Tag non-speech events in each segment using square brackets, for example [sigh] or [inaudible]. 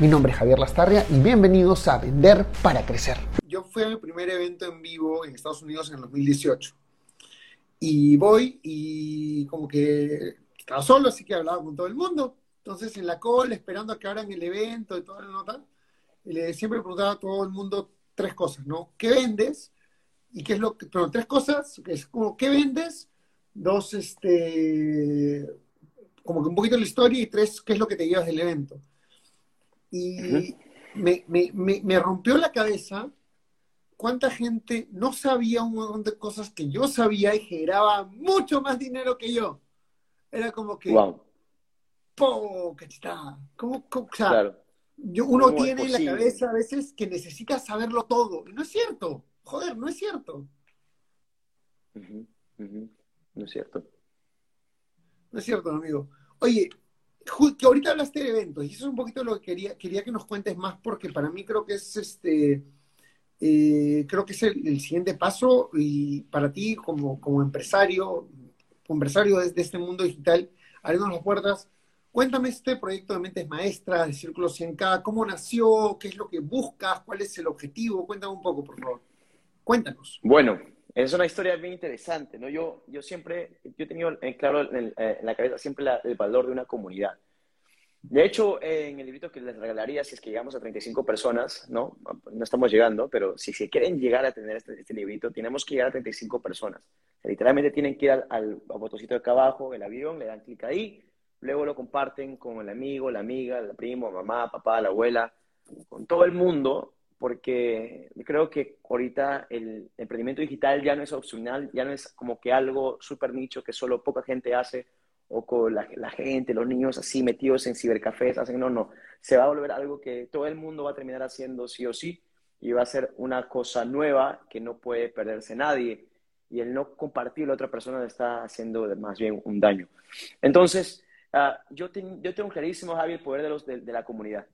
Mi nombre es Javier Lastarria y bienvenidos a Vender para Crecer. Yo fui a mi primer evento en vivo en Estados Unidos en el 2018. Y voy y como que estaba solo, así que hablaba con todo el mundo. Entonces en la cola, esperando a que abran el evento y toda la nota, le siempre preguntaba a todo el mundo tres cosas, ¿no? ¿Qué vendes? Y qué es lo que, pero tres cosas, que es como, ¿qué vendes? Dos, este, como que un poquito la historia y tres, ¿qué es lo que te llevas del evento? Y me, me, me, rompió la cabeza cuánta gente no sabía un montón de cosas que yo sabía y generaba mucho más dinero que yo. Era como que, wow. ¡po! está ¿Cómo, o sea, yo, uno tiene en la cabeza a veces que necesita saberlo todo. Y no es cierto. Joder, no es cierto. No es cierto. No es cierto, amigo. Oye, que ahorita hablaste de eventos, y eso es un poquito lo que quería, quería que nos cuentes más, porque para mí creo que es este, eh, creo que es el, siguiente paso, y para ti como, como empresario, empresario de, este mundo digital, abriendo las puertas, cuéntame este proyecto de Mentes Maestras, de Círculo 100K, cómo nació, qué es lo que buscas, cuál es el objetivo, cuéntame un poco, por favor. Cuéntanos. Bueno, es una historia bien interesante, ¿no? Yo, yo siempre, yo he tenido en claro en, la cabeza siempre el valor de una comunidad. De hecho, en el librito que les regalaría, si es que llegamos a 35 personas, ¿no? No estamos llegando, pero si se quieren llegar a tener este, este, librito, tenemos que llegar a 35 personas. literalmente tienen que ir al, al, botocito de acá abajo, el avión, le dan clic ahí, luego lo comparten con el amigo, la amiga, el primo, mamá, papá, la abuela, con todo el mundo, porque creo que ahorita el emprendimiento digital ya no es opcional, ya no es como que algo súper nicho que solo poca gente hace o con la, gente, los niños así metidos en cibercafés hacen, no, no, se va a volver algo que todo el mundo va a terminar haciendo sí o sí y va a ser una cosa nueva que no puede perderse nadie y el no compartir a la otra persona le está haciendo más bien un daño. Entonces, uh, yo, yo tengo clarísimo, Javi, el poder de, los, de la comunidad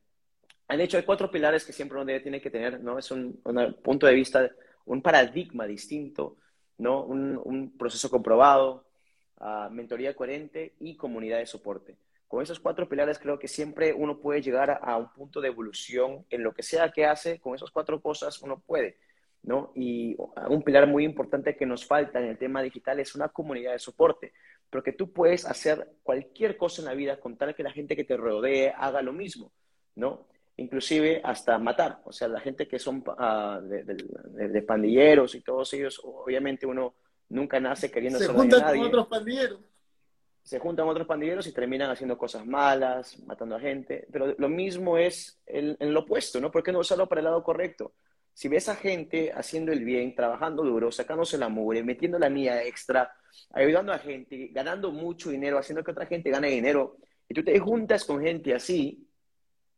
de hecho, hay cuatro pilares que siempre uno tiene que tener, ¿no? Es un, punto de vista, un paradigma distinto, ¿no? Un, proceso comprobado, uh, mentoría coherente y comunidad de soporte. Con esos cuatro pilares creo que siempre uno puede llegar a, un punto de evolución en lo que sea que hace, con esas cuatro cosas uno puede, ¿no? Y un pilar muy importante que nos falta en el tema digital es una comunidad de soporte, porque tú puedes hacer cualquier cosa en la vida con tal que la gente que te rodee haga lo mismo, ¿no? Inclusive hasta matar. O sea, la gente que son uh, de, pandilleros y todos ellos, obviamente uno nunca nace queriendo Se juntan con otros pandilleros. Se juntan otros pandilleros y terminan haciendo cosas malas, matando a gente. Pero lo mismo es en, lo opuesto, ¿no? ¿Por qué no usarlo para el lado correcto? Si ves a gente haciendo el bien, trabajando duro, sacándose la mugre, metiendo la mía extra, ayudando a gente, ganando mucho dinero, haciendo que otra gente gane dinero, y tú te juntas con gente así,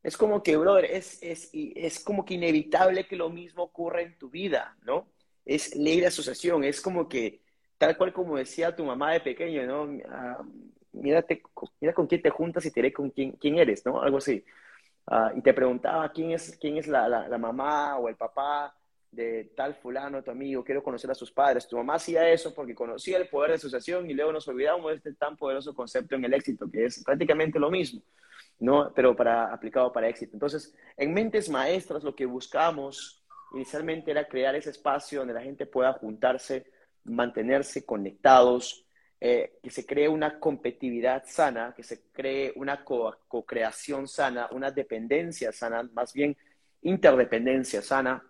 es como que, brother, es, es, es como que inevitable que lo mismo ocurra en tu vida, ¿no? Es ley de asociación, es como que, tal cual como decía tu mamá de pequeño, ¿no? Ah, mírate, mira con quién te juntas y te diré con quién, quién eres, ¿no? Algo así. Ah, y te preguntaba quién es, quién es la, la, mamá o el papá de tal fulano, tu amigo, quiero conocer a sus padres. Tu mamá hacía eso porque conocía el poder de asociación y luego nos olvidamos de este tan poderoso concepto en el éxito, que es prácticamente lo mismo. ¿No? Pero para, aplicado para éxito. Entonces, en Mentes Maestras lo que buscamos inicialmente era crear ese espacio donde la gente pueda juntarse, mantenerse conectados, eh, que se cree una competitividad sana, que se cree una co-creación sana, una dependencia sana, más bien interdependencia sana,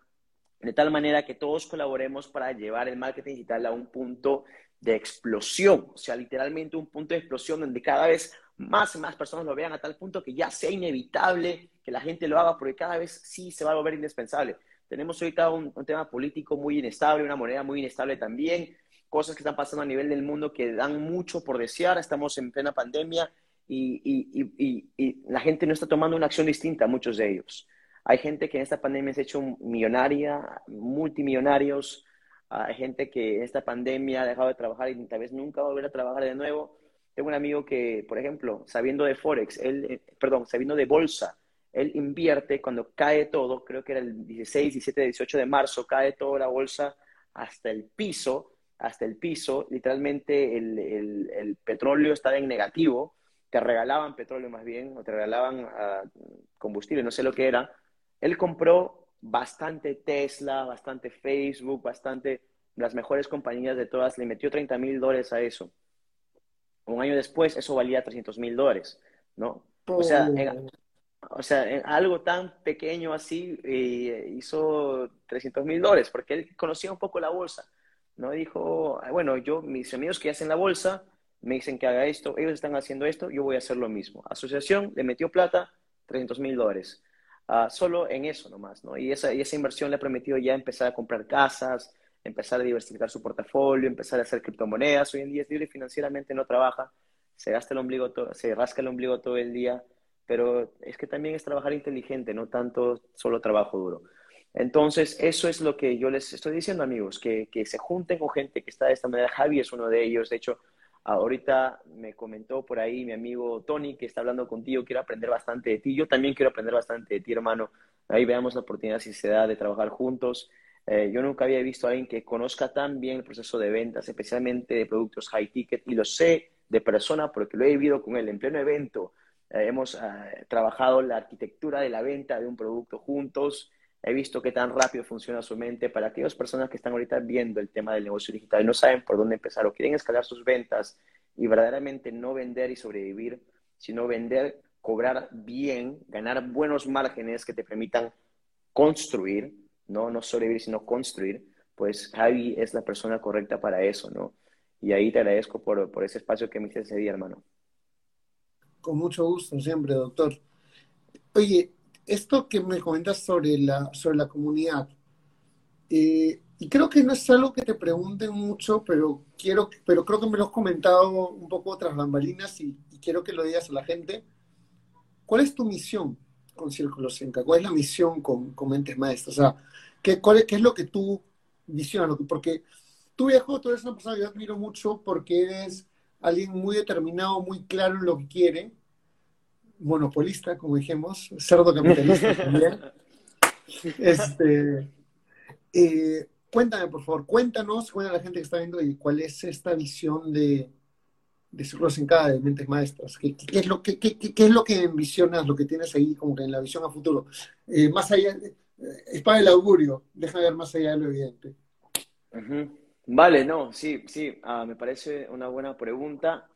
de tal manera que todos colaboremos para llevar el marketing digital a un punto de explosión, o sea, literalmente un punto de explosión donde cada vez más y más personas lo vean a tal punto que ya sea inevitable que la gente lo haga, porque cada vez sí se va a volver indispensable. Tenemos ahorita un, tema político muy inestable, una moneda muy inestable también, cosas que están pasando a nivel del mundo que dan mucho por desear. Estamos en plena pandemia y, y, y, y la gente no está tomando una acción distinta, muchos de ellos. Hay gente que en esta pandemia se ha hecho millonaria, multimillonarios. Hay gente que en esta pandemia ha dejado de trabajar y tal vez nunca va a volver a trabajar de nuevo. Tengo un amigo que, por ejemplo, sabiendo de Forex, él, eh, perdón, sabiendo de bolsa, él invierte cuando cae todo, creo que era el 16, 17, 18 de marzo, cae toda la bolsa hasta el piso, hasta el piso, literalmente el, petróleo estaba en negativo, te regalaban petróleo más bien, o te regalaban ah, combustible, no sé lo que era. Él compró bastante Tesla, bastante Facebook, bastante las mejores compañías de todas, le metió 30 mil dólares a eso. Un año después, eso valía 300 mil dólares, ¿no? O sea, o sea, algo tan pequeño así eh, hizo 300 mil dólares, porque él conocía un poco la bolsa, ¿no? Dijo, ah, bueno, yo, mis amigos que hacen la bolsa, me dicen que haga esto, ellos están haciendo esto, yo voy a hacer lo mismo. Asociación le metió plata, 300 mil dólares. Ah, solo en eso nomás, ¿no? Y esa, y esa inversión le ha permitido ya empezar a comprar casas, empezar a diversificar su portafolio, empezar a hacer criptomonedas. Hoy en día es libre financieramente, no trabaja, se gasta el ombligo, se rasca el ombligo todo el día, pero es que también es trabajar inteligente, no tanto solo trabajo duro. Entonces, eso es lo que yo les estoy diciendo, amigos, que, que se junten con gente que está de esta manera. Javi es uno de ellos, de hecho, ahorita me comentó por ahí mi amigo Tony que está hablando contigo, quiero aprender bastante de ti, yo también quiero aprender bastante de ti, hermano. Ahí veamos la oportunidad, si se da, de trabajar juntos. Eh, yo nunca había visto a alguien que conozca tan bien el proceso de ventas, especialmente de productos high ticket, y lo sé de persona porque lo he vivido con él en pleno evento. Eh, hemos eh, trabajado la arquitectura de la venta de un producto juntos. He visto qué tan rápido funciona su mente. Para aquellas personas que están ahorita viendo el tema del negocio digital y no saben por dónde empezar o quieren escalar sus ventas y verdaderamente no vender y sobrevivir, sino vender, cobrar bien, ganar buenos márgenes que te permitan construir ¿no? No sobrevivir, sino construir, pues Javi es la persona correcta para eso, ¿no? Y ahí te agradezco por, por ese espacio que me hiciste ese día, hermano. Con mucho gusto, siempre, doctor. Oye, esto que me comentas sobre la, sobre la comunidad, eh, y creo que no es algo que te pregunten mucho, pero, quiero, pero creo que me lo has comentado un poco tras bambalinas y, y quiero que lo digas a la gente. ¿Cuál es tu misión con Círculo Senca? ¿Cuál es la misión con, con Mentes Maestras? O sea, ¿qué, cuál es, ¿qué es lo que tú visionas? Porque tú, viejo, tú eres una persona que yo admiro mucho porque eres alguien muy determinado, muy claro en lo que quiere, monopolista, como dijimos, cerdo capitalista [laughs] también. Este, eh, cuéntame, por favor, cuéntanos, cuéntame a la gente que está viendo y cuál es esta visión de, de Círculos en cada de mentes maestras? ¿Qué, qué es lo, qué, qué, es lo que envisionas, lo que tienes ahí como que en la visión a futuro? Eh, más allá, eh, es para el augurio, deja ver más allá de lo evidente. Vale, no, sí, sí, ah, me parece una buena pregunta.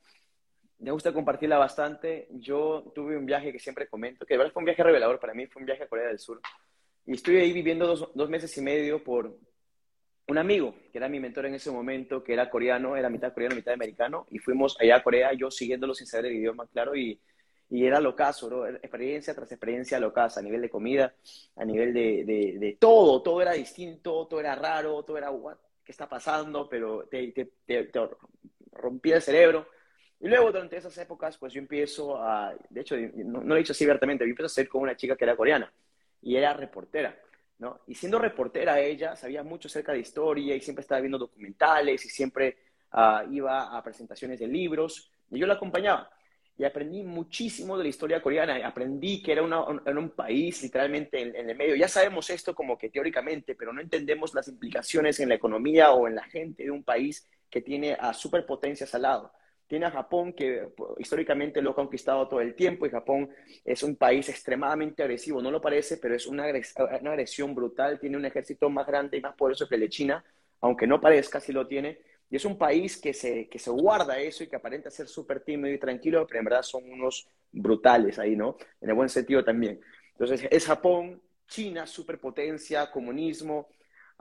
Me gusta compartirla bastante. Yo tuve un viaje que siempre comento, que de verdad fue un viaje revelador para mí, fue un viaje a Corea del Sur. Y estuve ahí viviendo dos, dos meses y medio por, un amigo, que era mi mentor en ese momento, que era coreano, era mitad coreano, mitad americano, y fuimos allá a Corea, yo siguiéndolo sin saber el idioma, claro, y, y era locazo, experiencia tras experiencia locaza, a nivel de comida, a nivel de, de, todo, todo era distinto, todo era raro, todo era, what, ¿qué está pasando? Pero te, te, te, rompía el cerebro. Y luego, durante esas épocas, pues yo empiezo a, de hecho, no, no lo he dicho así abiertamente, yo empiezo a ser con una chica que era coreana, y era reportera. Y siendo reportera ella, sabía mucho acerca de historia y siempre estaba viendo documentales y siempre ah, iba a presentaciones de libros y yo la acompañaba. Y aprendí muchísimo de la historia coreana. Aprendí que era, un país literalmente en, en, el medio. Ya sabemos esto como que teóricamente, pero no entendemos las implicaciones en la economía o en la gente de un país que tiene a superpotencias al lado. Tiene a Japón, que históricamente lo ha conquistado todo el tiempo, y Japón es un país extremadamente agresivo, no lo parece, pero es una, agresión brutal, tiene un ejército más grande y más poderoso que el de China, aunque no parezca, sí lo tiene, y es un país que se, que se guarda eso y que aparenta ser súper tímido y tranquilo, pero en verdad son unos brutales ahí, ¿no? En el buen sentido también. Entonces, es Japón, China, superpotencia, comunismo,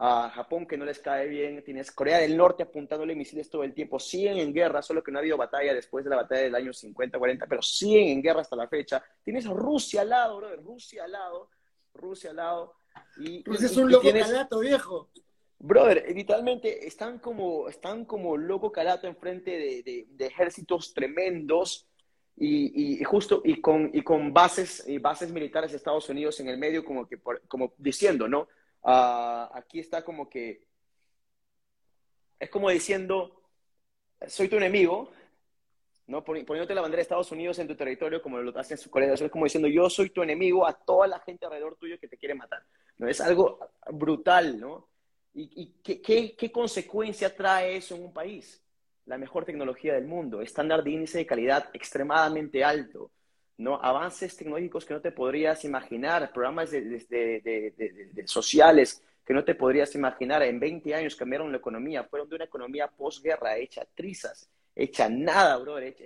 a Japón que no les cae bien, tienes Corea del Norte apuntándole misiles todo el tiempo, siguen en guerra, solo que no ha habido batalla después de la batalla del año 50, 40, pero siguen en guerra hasta la fecha. Tienes Rusia al lado, brother, Rusia al lado, Rusia al lado. Y, pues es un loco calato, viejo. Brother, literalmente están como, están como loco calato enfrente de, de, de ejércitos tremendos y, justo y con, y con bases, y bases militares de Estados Unidos en el medio, como, que como diciendo, ¿no? Ah, aquí está como que, es como diciendo, soy tu enemigo, ¿no? Poniéndote la bandera de Estados Unidos en tu territorio como lo hacen en su Corea Es como diciendo, yo soy tu enemigo a toda la gente alrededor tuyo que te quiere matar. ¿no? Es algo brutal, ¿no? ¿Y, qué, qué, consecuencia trae eso en un país? La mejor tecnología del mundo, estándar de índice de calidad extremadamente alto, ¿no? Avances tecnológicos que no te podrías imaginar, programas de, sociales que no te podrías imaginar. En 20 años cambiaron la economía, fueron de una economía posguerra hecha trizas, hecha nada, bro, hecha,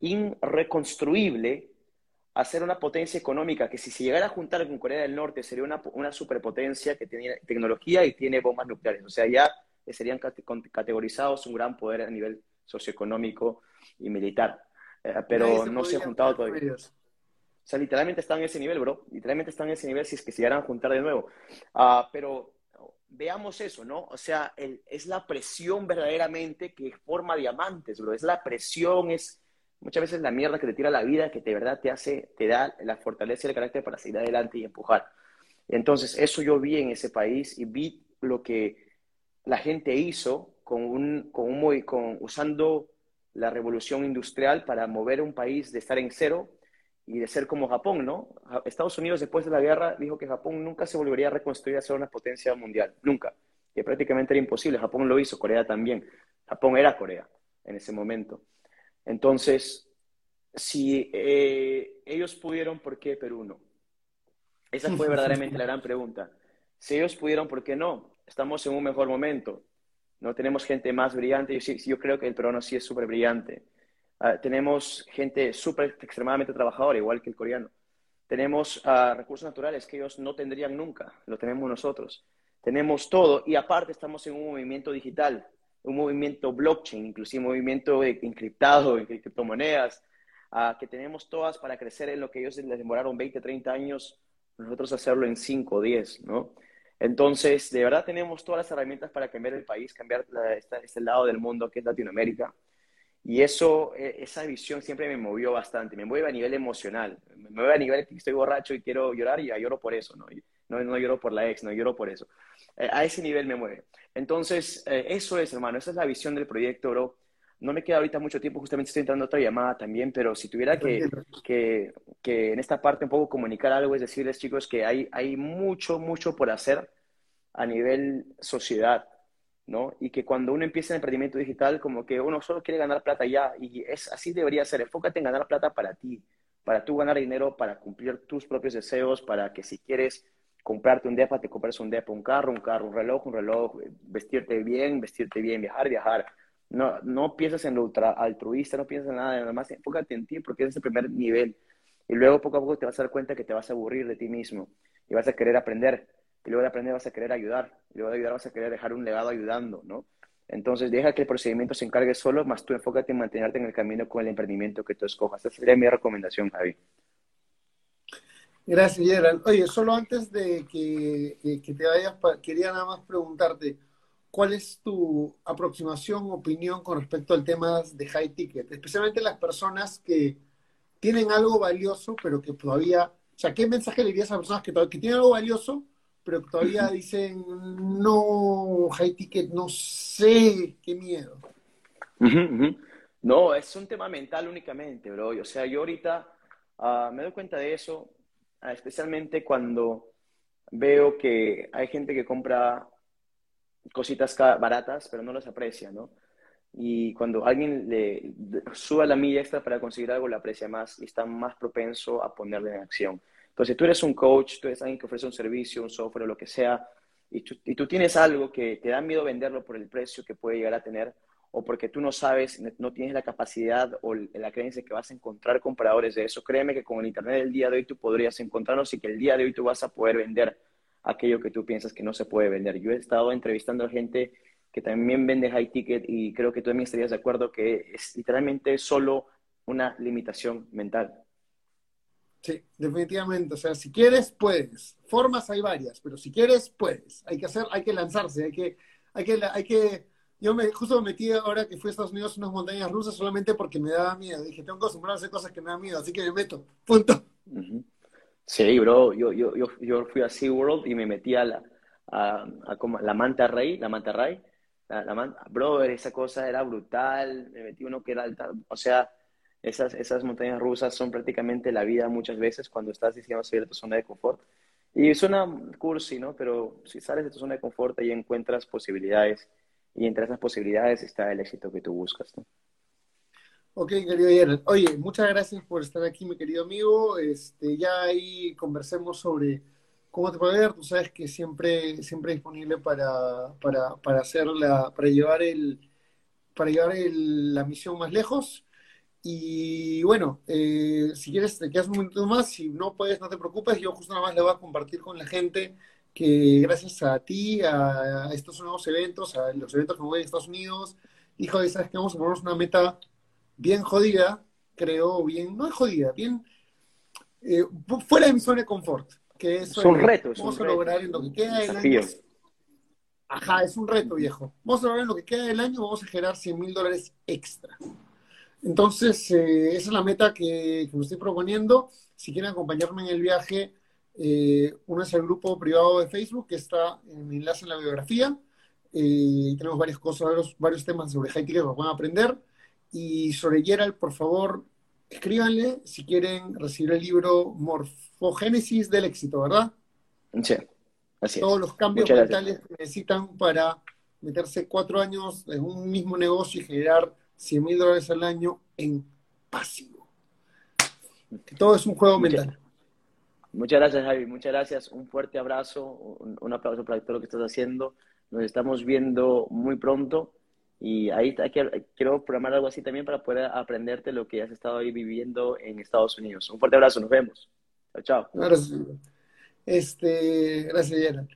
irreconstruible a ser una potencia económica que si se llegara a juntar con Corea del Norte sería una, una superpotencia que tiene tecnología y tiene bombas nucleares. O sea, ya serían categorizados un gran poder a nivel socioeconómico y militar. Eh, pero no se ha juntado todavía. O sea, literalmente están en ese nivel, bro. Literalmente están en ese nivel si es que se llegaran a juntar de nuevo. Uh, pero veamos eso, ¿no? O sea, el, es la presión verdaderamente que forma diamantes, bro. Es la presión, es Muchas veces la mierda que te tira la vida, que de verdad te hace, te da la fortaleza y el carácter para seguir adelante y empujar. Entonces, eso yo vi en ese país y vi lo que la gente hizo con un, con un, con, usando la revolución industrial para mover un país de estar en cero y de ser como Japón, ¿no? Estados Unidos después de la guerra dijo que Japón nunca se volvería a reconstruir a ser una potencia mundial, nunca, que prácticamente era imposible. Japón lo hizo, Corea también. Japón era Corea en ese momento. Entonces, si eh, ellos pudieron, ¿por qué Perú no? Esa fue [laughs] verdaderamente la gran pregunta. Si ellos pudieron, ¿por qué no? Estamos en un mejor momento. No tenemos gente más brillante. Yo, sí, yo creo que el peruano sí es súper brillante. Ah, tenemos gente súper extremadamente trabajadora, igual que el coreano. Tenemos uh, recursos naturales que ellos no tendrían nunca. Lo tenemos nosotros. Tenemos todo y aparte estamos en un movimiento digital un movimiento blockchain, inclusive un movimiento encriptado, en criptomonedas, uh, que tenemos todas para crecer en lo que ellos les demoraron 20, 30 años, nosotros hacerlo en 5 o 10, ¿no? Entonces, de verdad tenemos todas las herramientas para cambiar el país, cambiar este, lado del mundo que es Latinoamérica. Y eso, e, esa visión siempre me movió bastante, me mueve a nivel emocional, me mueve a nivel que estoy borracho y quiero llorar y lloro por eso, ¿no? No, no lloro por la ex, no lloro por eso. Eh, a ese nivel me mueve. Entonces, eh, eso es, hermano, esa es la visión del proyecto, bro. No me queda ahorita mucho tiempo, justamente estoy entrando a otra llamada también, pero si tuviera que, que, que, en esta parte un poco comunicar algo, es decirles, chicos, que hay, hay mucho, mucho por hacer a nivel sociedad, ¿no? Y que cuando uno empieza en emprendimiento digital, como que uno solo quiere ganar plata ya, y es así debería ser. Enfócate en ganar plata para ti, para tú ganar dinero, para cumplir tus propios deseos, para que si quieres comprarte un depa, te compras un depa, un carro, un carro, un reloj, un reloj, vestirte bien, vestirte bien, viajar, viajar. No, no piensas en lo ultra altruista, no piensas en nada, nada más enfócate en ti porque es el primer nivel. Y luego poco a poco te vas a dar cuenta que te vas a aburrir de ti mismo y vas a querer aprender. Y luego de aprender vas a querer ayudar. Y luego de ayudar vas a querer dejar un legado ayudando, ¿no? Entonces deja que el procedimiento se encargue solo, más tú enfócate en mantenerte en el camino con el emprendimiento que tú escojas. Esa sería mi recomendación, Javi. Gracias, Gerald. Oye, solo antes de que, te vayas, quería nada más preguntarte, ¿cuál es tu aproximación, opinión con respecto al tema de high ticket? Especialmente las personas que tienen algo valioso, pero que todavía, o sea, ¿qué mensaje le dirías a personas que, que tienen algo valioso, pero que todavía [laughs] dicen, no, high ticket, no sé, qué miedo? No, es un tema mental únicamente, bro. O sea, yo ahorita ah, me doy cuenta de eso Ah, especialmente cuando veo que hay gente que compra cositas baratas, pero no las aprecia, ¿no? Y cuando alguien le suba la milla extra para conseguir algo, le aprecia más y está más propenso a ponerle en acción. Entonces, tú eres un coach, tú eres alguien que ofrece un servicio, un software lo que sea, y tú, y tú tienes algo que te da miedo venderlo por el precio que puede llegar a tener, o porque tú no sabes, no tienes la capacidad o la creencia que vas a encontrar compradores de eso, créeme que con el Internet del día de hoy tú podrías encontrarlos y que el día de hoy tú vas a poder vender aquello que tú piensas que no se puede vender. Yo he estado entrevistando a gente que también vende high ticket y creo que tú también estarías de acuerdo que es literalmente solo una limitación mental. Sí, definitivamente. O sea, si quieres, puedes. Formas hay varias, pero si quieres, puedes. Hay que hacer, hay que lanzarse, hay que, hay que, hay que yo me, justo me metí ahora que fui a Estados Unidos unas montañas rusas solamente porque me daba miedo. Dije, tengo que acostumbrarme a hacer cosas que me dan miedo, así que me meto. Punto. Sí, bro. Yo, yo, yo, yo fui a SeaWorld y me metí a la, la manta rey, la manta. La, la manta, bro, esa cosa era brutal. Me metí uno que era alta. O sea, esas, esas montañas rusas son prácticamente la vida muchas veces cuando estás diciendo salir de tu zona de confort. Y suena cursi, ¿no? Pero si sales de tu zona de confort y encuentras posibilidades y entre esas posibilidades está el éxito que tú buscas. ¿no? Ok, querido Gerald. Oye, muchas gracias por estar aquí, mi querido amigo. Este, ya ahí conversemos sobre cómo te puede ver. Tú sabes que siempre, siempre disponible para, para, para, hacer para llevar, el, para llevar la misión más lejos. Y bueno, eh, si quieres te quedas un momento más, si no puedes, no te preocupes, yo justo nada más le voy a compartir con la gente que gracias a ti, a, estos nuevos eventos, a los eventos que voy a Estados Unidos, dijo, ¿sabes que Vamos a ponernos una meta bien jodida, creo, bien, no es jodida, bien eh, fuera de mi zona de confort. Que es un reto. Vamos a lograr en lo que queda del año. Ajá, es un reto, viejo. Vamos a lograr en lo que queda del año, vamos a generar 100 mil dólares extra. Entonces, eh, esa es la meta que, que me estoy proponiendo. Si quieren acompañarme en el viaje, eh, uno es el grupo privado de Facebook, que está en mi enlace en la biografía. Eh, tenemos varias cosas, varios, varios temas sobre high que van a aprender. Y sobre Gerald, por favor, escríbanle si quieren recibir el libro Morfogénesis del éxito, ¿verdad? Sí, así Todos los cambios mentales que necesitan para meterse cuatro años en un mismo negocio y generar 100 mil dólares al año en pasivo. Todo es un juego mental. Muchas gracias, Javi. Muchas gracias. Un fuerte abrazo. Un, aplauso para todo lo que estás haciendo. Nos estamos viendo muy pronto. Y ahí quiero programar algo así también para poder aprenderte lo que has estado ahí viviendo en Estados Unidos. Un fuerte abrazo. Nos vemos. Chao, chao. Este, gracias, Gerald.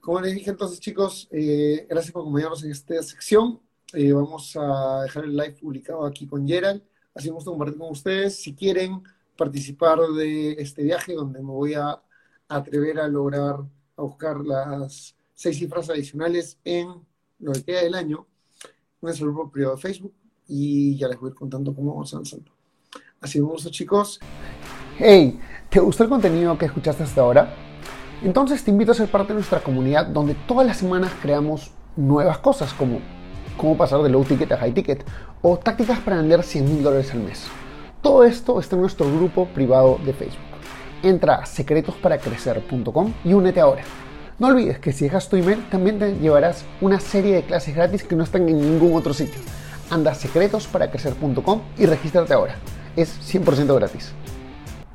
Como les dije entonces, chicos, eh, gracias por acompañarnos en esta sección. Eh, vamos a dejar el live publicado aquí con Gerald. Así me compartir con ustedes. Si quieren participar de este viaje donde me voy a atrever a lograr, a buscar las seis cifras adicionales en lo que queda del año. El grupo privado de Facebook y ya les voy contando cómo vamos avanzando. Así vamos, chicos. Hey, ¿te gustó el contenido que escuchaste hasta ahora? Entonces te invito a ser parte de nuestra comunidad donde todas las semanas creamos nuevas cosas como cómo pasar de low ticket a high ticket o tácticas para vender 100 mil dólares al mes. Todo esto está en nuestro grupo privado de Facebook. Entra a secretosparacrecer.com y únete ahora. No olvides que si dejas tu email también te llevarás una serie de clases gratis que no están en ningún otro sitio. Anda a secretosparacrecer.com y regístrate ahora. Es 100% gratis.